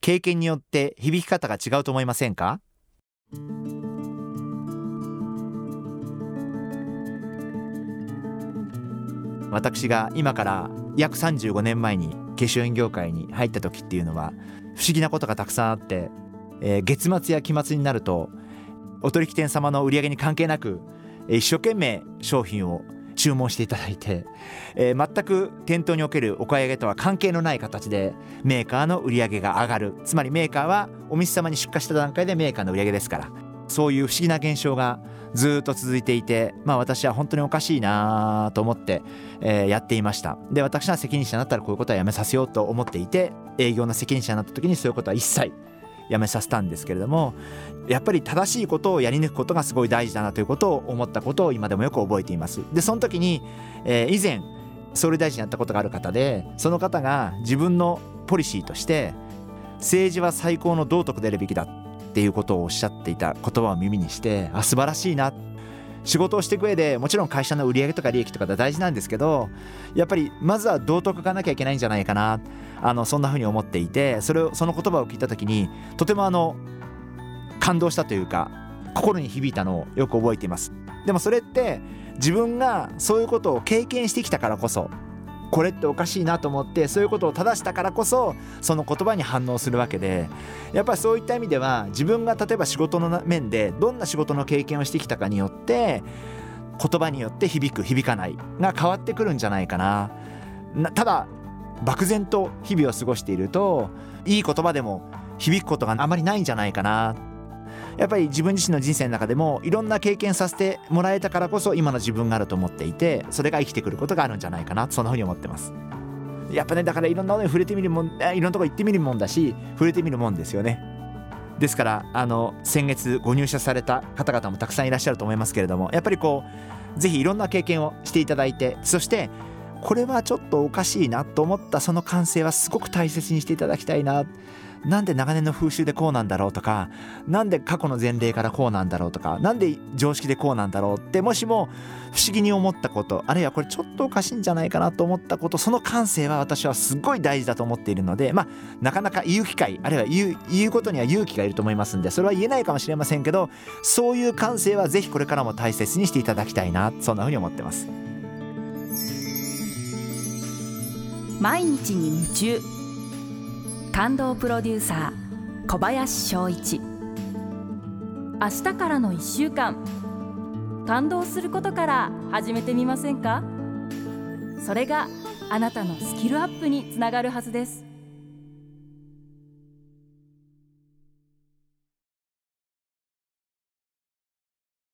経験によって響き方が違うと思いませんか？私が今から約35年前に化粧品業界に入った時っていうのは不思議なことがたくさんあって、えー、月末や期末になるとお取引店様の売り上げに関係なく一生懸命商品を注文していただいて、えー、全く店頭におけるお買い上げとは関係のない形でメーカーの売り上げが上がる。つまりメーカーはお店様に出荷した段階でメーカーの売り上げですから。そういう不思議な現象がずっと続いていてまあ私は本当におかしいなと思って、えー、やっていました。で私は責任者になったらこういうことはやめさせようと思っていて営業の責任者になった時にそういうことは一切辞めさせたんですけれどもやっぱり正しいことをやり抜くことがすごい大事だなということを思ったことを今でもよく覚えています。でその時に、えー、以前総理大臣やったことがある方でその方が自分のポリシーとして政治は最高の道徳であるべきだっていうことをおっしゃっていた言葉を耳にしてあ素晴らしいな仕事をしていく上でもちろん会社の売り上げとか利益とか大事なんですけどやっぱりまずは道徳がなきゃいけないんじゃないかな。あのそんなふうに思っていてそれをその言葉を聞いた時にとてもあの感動したというか心に響いたのをよく覚えています。でもそれって自分がそういうことを経験してきたからこそこれっておかしいなと思ってそういうことを正したからこそその言葉に反応するわけでやっぱりそういった意味では自分が例えば仕事の面でどんな仕事の経験をしてきたかによって言葉によって響く響かないが変わってくるんじゃないかな。なただ漠然と日々を過ごしているといい言葉でも響くことがあまりないんじゃないかなやっぱり自分自身の人生の中でもいろんな経験させてもらえたからこそ今の自分があると思っていてそれが生きてくることがあるんじゃないかなそんなふうに思ってます。やっぱねだからいろんなものに触れてみるもんいろんなとこ行ってみるもんだし触れてみるもんですよね。ですからあの先月ご入社された方々もたくさんいらっしゃると思いますけれどもやっぱりこうぜひいろんな経験をしていただいてそしてこれはちょっとおかしいなと思ったその感性はすごく大切にしていただきたいな。なんで長年の風習でこうなんだろうとかなんで過去の前例からこうなんだろうとかなんで常識でこうなんだろうってもしも不思議に思ったことあるいはこれちょっとおかしいんじゃないかなと思ったことその感性は私はすごい大事だと思っているのでまあなかなか言う機会あるいは言う言うことには勇気がいると思いますんでそれは言えないかもしれませんけどそういう感性はぜひこれからも大切にしていただきたいなそんなふうに思ってます。毎日に夢中感動プロデューサー小林翔一。明日からの1週間。感動することから始めてみませんか？それがあなたのスキルアップにつながるはずです。